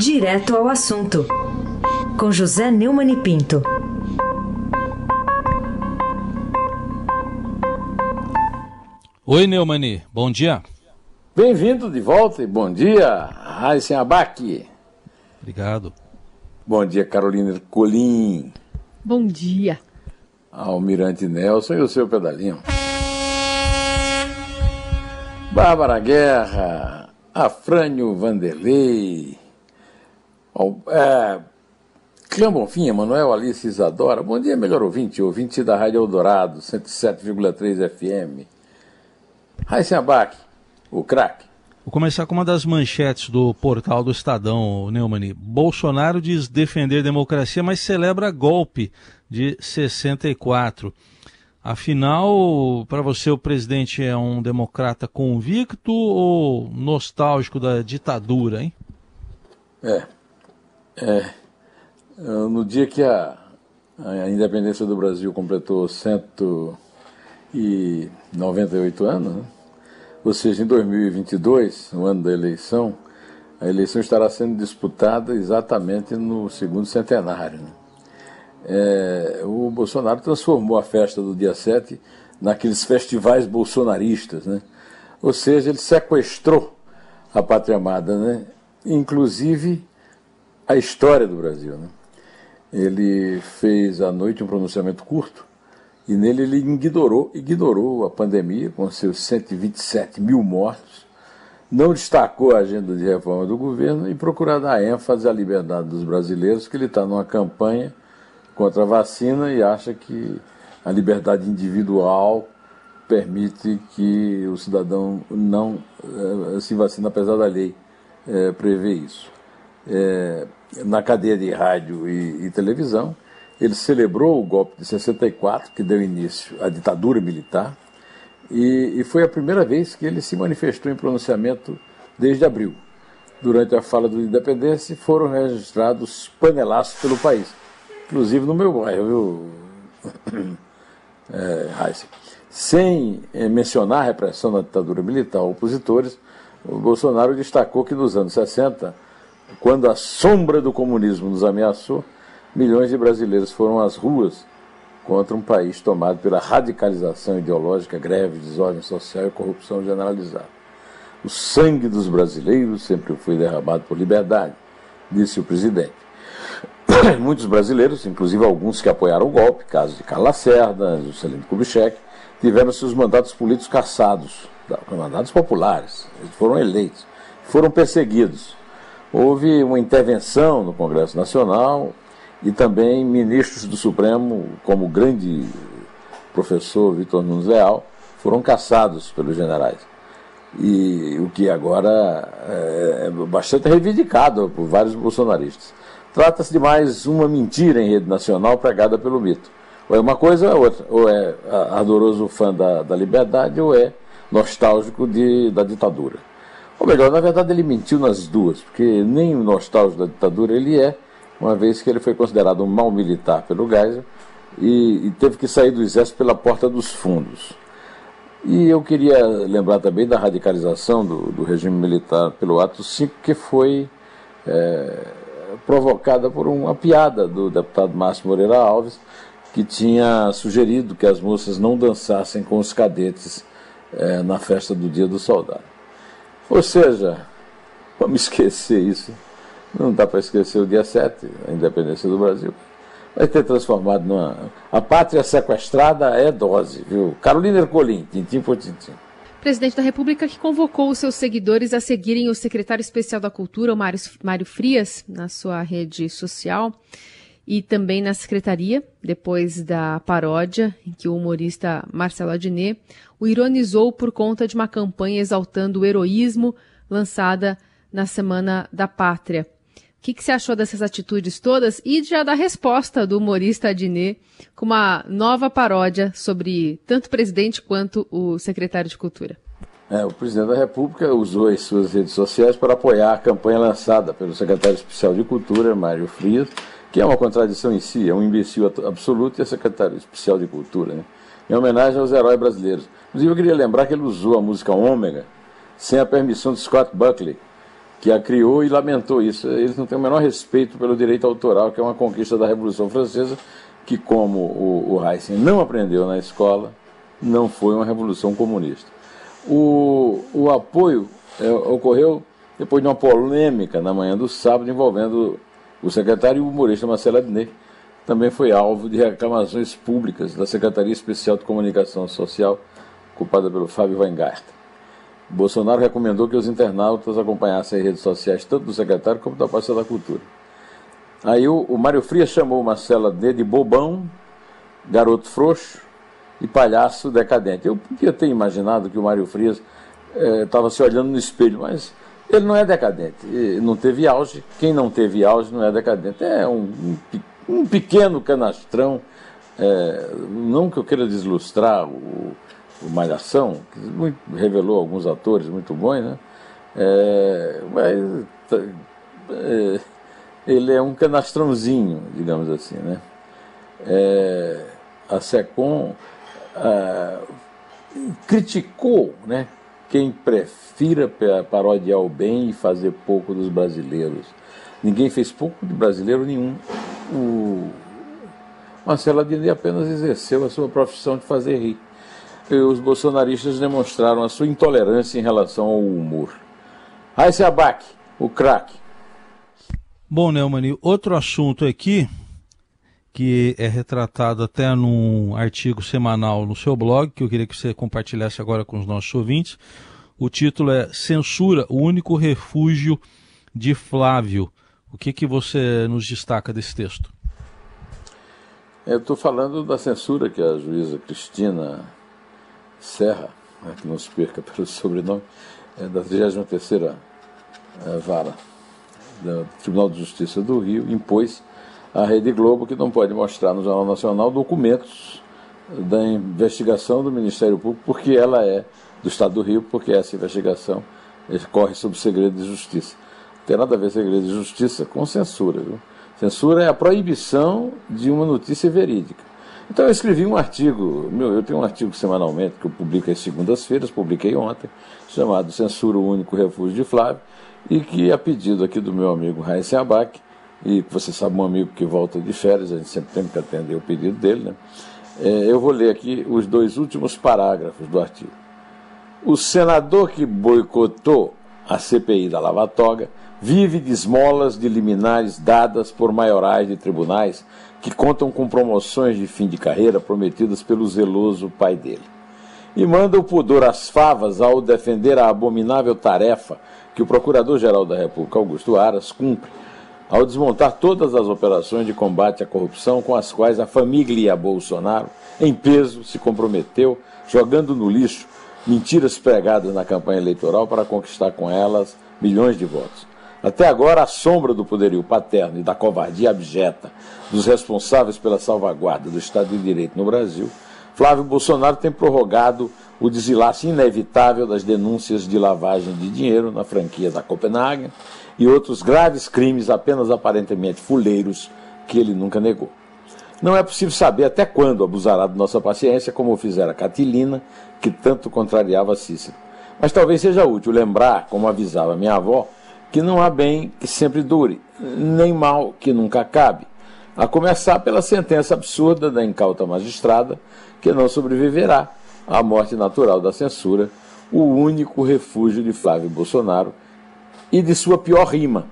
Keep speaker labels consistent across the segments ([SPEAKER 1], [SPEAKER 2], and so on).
[SPEAKER 1] Direto ao assunto, com José Neumann e Pinto.
[SPEAKER 2] Oi, Neumani, bom dia.
[SPEAKER 3] Bem-vindo de volta e bom dia, Raíssen Abac.
[SPEAKER 2] Obrigado.
[SPEAKER 3] Bom dia, Carolina Colim.
[SPEAKER 4] Bom dia.
[SPEAKER 3] Almirante Nelson e o seu pedalinho. Bárbara Guerra, Afrânio Vanderlei, é, Clã Bonfim, Emanuel Alice Isadora. Bom dia, melhor ouvinte, ouvinte da Rádio Eldorado, 107,3 FM. Raíssen Abac, o craque.
[SPEAKER 2] Vou começar com uma das manchetes do portal do Estadão, Neumani. Bolsonaro diz defender democracia, mas celebra golpe de 64. Afinal, para você, o presidente é um democrata convicto ou nostálgico da ditadura, hein?
[SPEAKER 3] É. é no dia que a, a independência do Brasil completou 198 anos, né? ou seja, em 2022, no ano da eleição, a eleição estará sendo disputada exatamente no segundo centenário. Né? é, o Bolsonaro transformou a festa do dia 7 naqueles festivais bolsonaristas, né? Ou seja, ele sequestrou a pátria amada, né? Inclusive a história do Brasil, né? Ele fez à noite um pronunciamento curto e nele ele ignorou, ignorou a pandemia com seus 127 mil mortos, não destacou a agenda de reforma do governo e procurou dar ênfase à liberdade dos brasileiros, que ele está numa campanha contra a vacina e acha que a liberdade individual permite que o cidadão não uh, se vacine, apesar da lei uh, prever isso. É, na cadeia de rádio e, e, televisão, ele celebrou o golpe de 64, que deu início à ditadura militar, e, e foi a primeira vez que ele se manifestou em pronunciamento desde abril. Durante a fala do Independência, foram registrados panelaços pelo país inclusive no meu bairro, viu, é, Sem é, mencionar a repressão da ditadura militar opositores, o Bolsonaro destacou que nos anos 60, quando a sombra do comunismo nos ameaçou, milhões de brasileiros foram às ruas contra um país tomado pela radicalização ideológica, greve, desordem social e corrupção generalizada. O sangue dos brasileiros sempre foi derramado por liberdade, disse o presidente. Muitos brasileiros, inclusive alguns que apoiaram o golpe, caso de Carla Lacerda, Juscelino Kubitschek, tiveram seus mandatos políticos cassados, mandatos populares, eles foram eleitos, foram perseguidos. Houve uma intervenção no Congresso Nacional e também ministros do Supremo, como o grande professor Vitor Nunes Leal, foram caçados pelos generais. E o que agora é, é bastante reivindicado por vários bolsonaristas. Trata-se de mais uma mentira em rede nacional pregada pelo mito. Ou é uma coisa ou é outra. Ou é ardoroso fã da, da liberdade ou é nostálgico de, da ditadura. Ou melhor, na verdade ele mentiu nas duas, porque nem o nostálgico da ditadura ele é, uma vez que ele foi considerado um mau militar pelo Geisel e, e teve que sair do exército pela porta dos fundos. E eu queria lembrar também da radicalização do, do regime militar pelo ato 5, que foi é, provocada por uma piada do deputado Márcio Moreira Alves, que tinha sugerido que as moças não dançassem com os cadetes é, na festa do Dia do Soldado. Ou seja, vamos esquecer isso. Não dá para esquecer o dia 7, a independência do Brasil. Vai ter transformado numa. A pátria sequestrada é dose, viu? Carolina Ercolim, tintim por tintim
[SPEAKER 4] presidente da República que convocou os seus seguidores a seguirem o secretário especial da Cultura, o Mário, Mário Frias, na sua rede social e também na secretaria, depois da paródia em que o humorista Marcelo Adnet o ironizou por conta de uma campanha exaltando o heroísmo lançada na Semana da Pátria. O que, que você achou dessas atitudes todas e já da resposta do humorista Adnet com uma nova paródia sobre tanto o presidente quanto o secretário de Cultura?
[SPEAKER 3] É, o presidente da República usou as suas redes sociais para apoiar a campanha lançada pelo secretário especial de Cultura, Mário Frias, que é uma contradição em si, é um imbecil absoluto e é secretário especial de Cultura, né? em homenagem aos heróis brasileiros. Inclusive, eu queria lembrar que ele usou a música Ômega sem a permissão de Scott Buckley, que a criou e lamentou isso. Eles não têm o menor respeito pelo direito autoral, que é uma conquista da Revolução Francesa, que, como o, o Heisen não aprendeu na escola, não foi uma revolução comunista. O, o apoio é, ocorreu depois de uma polêmica na manhã do sábado envolvendo o secretário humorista Marcelo Adnet, também foi alvo de reclamações públicas da Secretaria Especial de Comunicação Social, ocupada pelo Fábio Weingarten. Bolsonaro recomendou que os internautas acompanhassem as redes sociais tanto do secretário como da pasta da cultura. Aí o, o Mário Frias chamou Marcela D de bobão, garoto frouxo e palhaço decadente. Eu podia ter imaginado que o Mário Frias estava eh, se olhando no espelho, mas ele não é decadente. Não teve auge. Quem não teve auge não é decadente. É um, um, pequeno canastrão. É, não que eu queira deslustrar o, o Malhação, que muito, revelou alguns atores muito bons, né? É, mas é, ele é um canastrãozinho, digamos assim, né? É, a SECOM criticou, né? Quem prefira parodiar o bem e fazer pouco dos brasileiros. Ninguém fez pouco de brasileiro nenhum. O Marcelo Adnet apenas exerceu a sua profissão de fazer rir os bolsonaristas demonstraram a sua intolerância em relação ao humor. Raíssa Abac, o craque.
[SPEAKER 2] Bom, Neumann, outro assunto aqui, que é retratado até num artigo semanal no seu blog, que eu queria que você compartilhasse agora com os nossos ouvintes. O título é Censura, o único refúgio de Flávio. O que, que você nos destaca desse texto?
[SPEAKER 3] Eu estou falando da censura que a juíza Cristina Serra, né, que não se perca pelo sobrenome, é da 33 é, Vara do Tribunal de Justiça do Rio, impôs à Rede Globo que não pode mostrar no Jornal Nacional documentos da investigação do Ministério Público, porque ela é do Estado do Rio, porque essa investigação corre sob segredo de justiça. Não tem nada a ver segredo de justiça com censura. Viu? Censura é a proibição de uma notícia verídica. Então eu escrevi um artigo, meu, eu tenho um artigo semanalmente que eu publico às segundas-feiras, publiquei ontem, chamado Censura o Único Refúgio de Flávio, e que a pedido aqui do meu amigo Raíssa Abac, e você sabe um amigo que volta de férias, a gente sempre tem que atender o pedido dele, né? É, eu vou ler aqui os dois últimos parágrafos do artigo. O senador que boicotou a CPI da Lava Toga vive de esmolas de liminares dadas por maiorais de tribunais que contam com promoções de fim de carreira prometidas pelo zeloso pai dele. E manda o pudor às favas ao defender a abominável tarefa que o Procurador-Geral da República, Augusto Aras, cumpre ao desmontar todas as operações de combate à corrupção com as quais a família Bolsonaro, em peso, se comprometeu, jogando no lixo mentiras pregadas na campanha eleitoral para conquistar com elas milhões de votos. Até agora, a sombra do poderio paterno e da covardia abjeta dos responsáveis pela salvaguarda do Estado de Direito no Brasil, Flávio Bolsonaro tem prorrogado o desenlace inevitável das denúncias de lavagem de dinheiro na franquia da Copenhagen e outros graves crimes apenas aparentemente fuleiros que ele nunca negou. Não é possível saber até quando abusará de nossa paciência, como fizera Catilina, que tanto contrariava Cícero. Mas talvez seja útil lembrar, como avisava minha avó, que não há bem que sempre dure, nem mal que nunca acabe, a começar pela sentença absurda da incauta magistrada, que não sobreviverá à morte natural da censura, o único refúgio de Flávio Bolsonaro e de sua pior rima,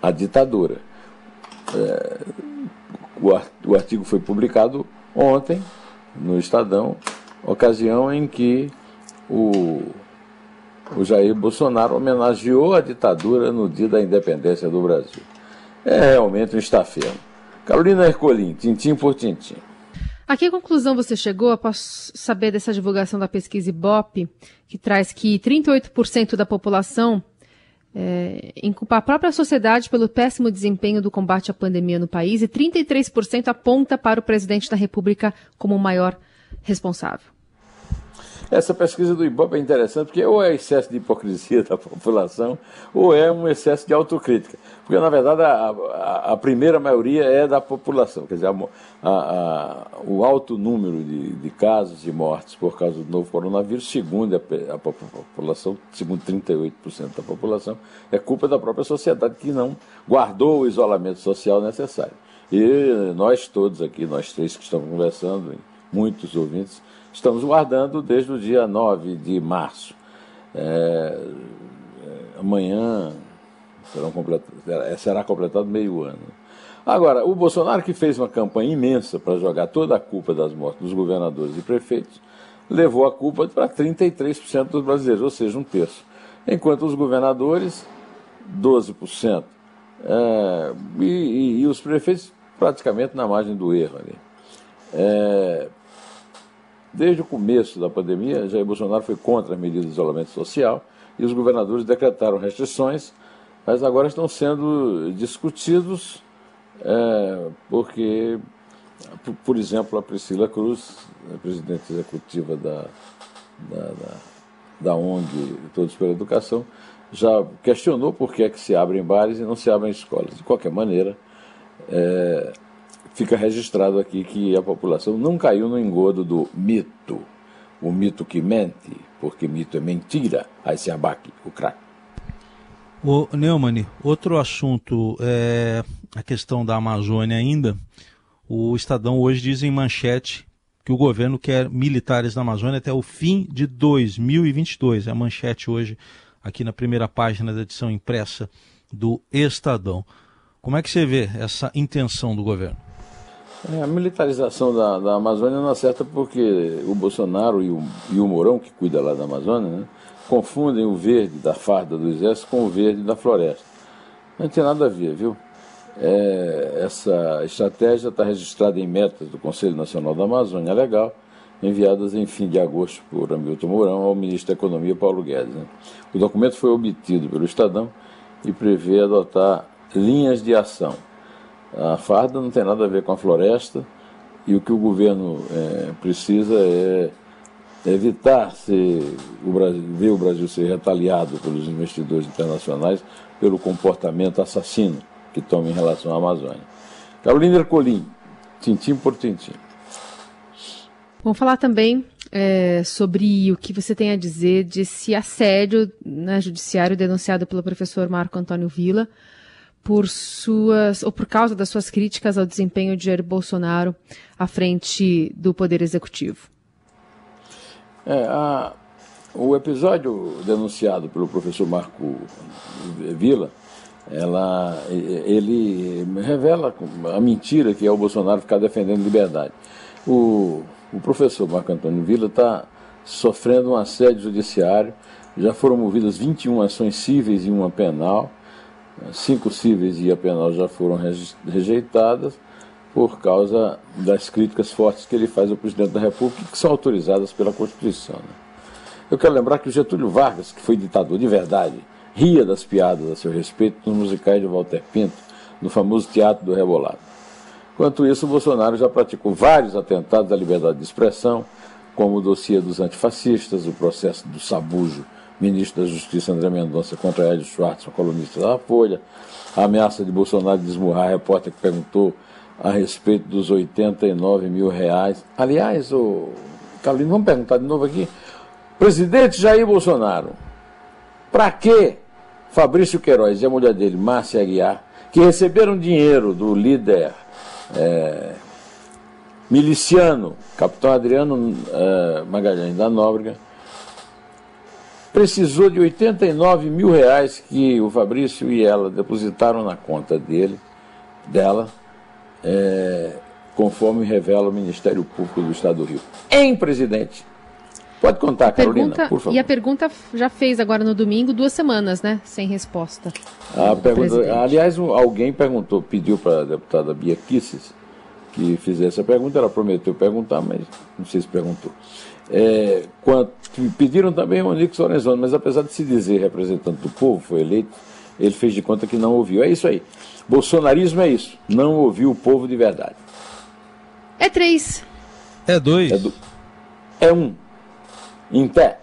[SPEAKER 3] a ditadura. É, o artigo foi publicado ontem no Estadão, ocasião em que o o Jair Bolsonaro homenageou a ditadura no dia da independência do Brasil. É realmente um estafeno. Carolina Ercolim, tintim por tintim.
[SPEAKER 4] A que conclusão você chegou após saber dessa divulgação da pesquisa Ibope, que traz que 38% da população é, inculpa a própria sociedade pelo péssimo desempenho do combate à pandemia no país e 33% aponta para o presidente da República como o maior responsável?
[SPEAKER 3] Essa pesquisa do Ibope é interessante porque ou é excesso de hipocrisia da população ou é um excesso de autocrítica. Porque, na verdade, a, a, a primeira maioria é da população. Quer dizer, a, o alto número de, de, casos de mortes por causa do novo coronavírus, segundo a, população, segundo 38% da população, é culpa da própria sociedade que não guardou o isolamento social necessário. E nós todos aqui, nós três que estamos conversando, muitos ouvintes, estamos guardando desde o dia 9 de março. É, é, amanhã complet... será completado meio ano. Agora, o Bolsonaro, que fez uma campanha imensa para jogar toda a culpa das mortes dos governadores e prefeitos, levou a culpa para 33% dos brasileiros, ou seja, um terço. Enquanto os governadores, 12%. É, e, e, e os prefeitos praticamente na margem do erro ali. É, desde o começo da pandemia, Jair Bolsonaro foi contra as medidas de isolamento social e os governadores decretaram restrições, mas agora estão sendo discutidos é, porque, por exemplo, a Priscila Cruz, a presidente executiva da, da, da, da ONG Todos pela Educação, já questionou por que é que se abrem bares e não se abrem escolas. De qualquer maneira, é, fica registrado aqui que a população não caiu no engodo do mito. O mito que mente, porque mito é mentira, aí se abaque o craque.
[SPEAKER 2] O Neumann, outro assunto é a questão da Amazônia ainda. O Estadão hoje diz em manchete que o governo quer militares na Amazônia até o fim de 2022. É a manchete hoje aqui na primeira página da edição impressa do Estadão. Como é que você vê essa intenção do governo?
[SPEAKER 3] É, a militarização da, da Amazônia não acerta porque o Bolsonaro e o, e o Mourão, que cuida lá da Amazônia, né, confundem o verde da farda do exército com o verde da floresta. Não tem nada a ver, viu? É, essa estratégia está registrada em metas do Conselho Nacional da Amazônia Legal, enviadas em fim de agosto por Hamilton Mourão ao ministro da Economia Paulo Guedes. Né? O documento foi obtido pelo Estadão e prevê adotar linhas de ação. A farda não tem nada a ver com a floresta e o que o governo é, precisa é evitar ser, o Brasil, ver o Brasil ser retaliado pelos investidores internacionais pelo comportamento assassino que toma em relação à Amazônia. Carolina Ercolim, tintim por tintim.
[SPEAKER 4] Vamos falar também é, sobre o que você tem a dizer desse assédio né, judiciário denunciado pelo professor Marco Antônio Villa por suas ou por causa das suas críticas ao desempenho de Jair Bolsonaro à frente do Poder Executivo.
[SPEAKER 3] É, a, o episódio denunciado pelo professor Marco Villa, ela, ele revela a mentira que é o Bolsonaro ficar defendendo liberdade. O, o professor Marco Antônio Villa está sofrendo um assédio judiciário, já foram movidas 21 ações cíveis e uma penal Cinco cíveis e a penal já foram rejeitadas por causa das críticas fortes que ele faz ao presidente da República, que são autorizadas pela Constituição. Né? Eu quero lembrar que o Getúlio Vargas, que foi ditador de verdade, ria das piadas a seu respeito nos musicais de Walter Pinto, no famoso Teatro do Rebolado. Enquanto isso, o Bolsonaro já praticou vários atentados à liberdade de expressão, como o dossiê dos antifascistas, o processo do sabujo ministro da Justiça André Mendonça contra Hélio Schwartz, colunista da Folha, a ameaça de Bolsonaro de a repórter que perguntou a respeito dos 89 mil reais. Aliás, o Carolina, vamos perguntar de novo aqui. Presidente Jair Bolsonaro, para que Fabrício Queiroz e a mulher dele, Márcia Aguiar, que receberam dinheiro do líder é, miliciano, capitão Adriano é, Magalhães da Nóbrega, precisou de 89 mil reais que o Fabrício e ela depositaram na conta dele, dela, é, conforme revela o Ministério Público do Estado do Rio. Em presidente. Pode contar, Carolina, pergunta, por favor.
[SPEAKER 4] E a pergunta já fez agora no domingo, duas semanas, né? Sem resposta.
[SPEAKER 3] A pergunta, aliás, alguém perguntou, pediu para a deputada Bia Kisses que fizesse a pergunta, ela prometeu perguntar, mas não sei se perguntou. É, quanto, pediram também o Onix Lorenzoni, mas apesar de se dizer representante do povo, foi eleito, ele fez de conta que não ouviu. É isso aí. Bolsonarismo é isso. Não ouviu o povo de verdade.
[SPEAKER 4] É três.
[SPEAKER 2] É dois.
[SPEAKER 3] É, do, é um. Em pé.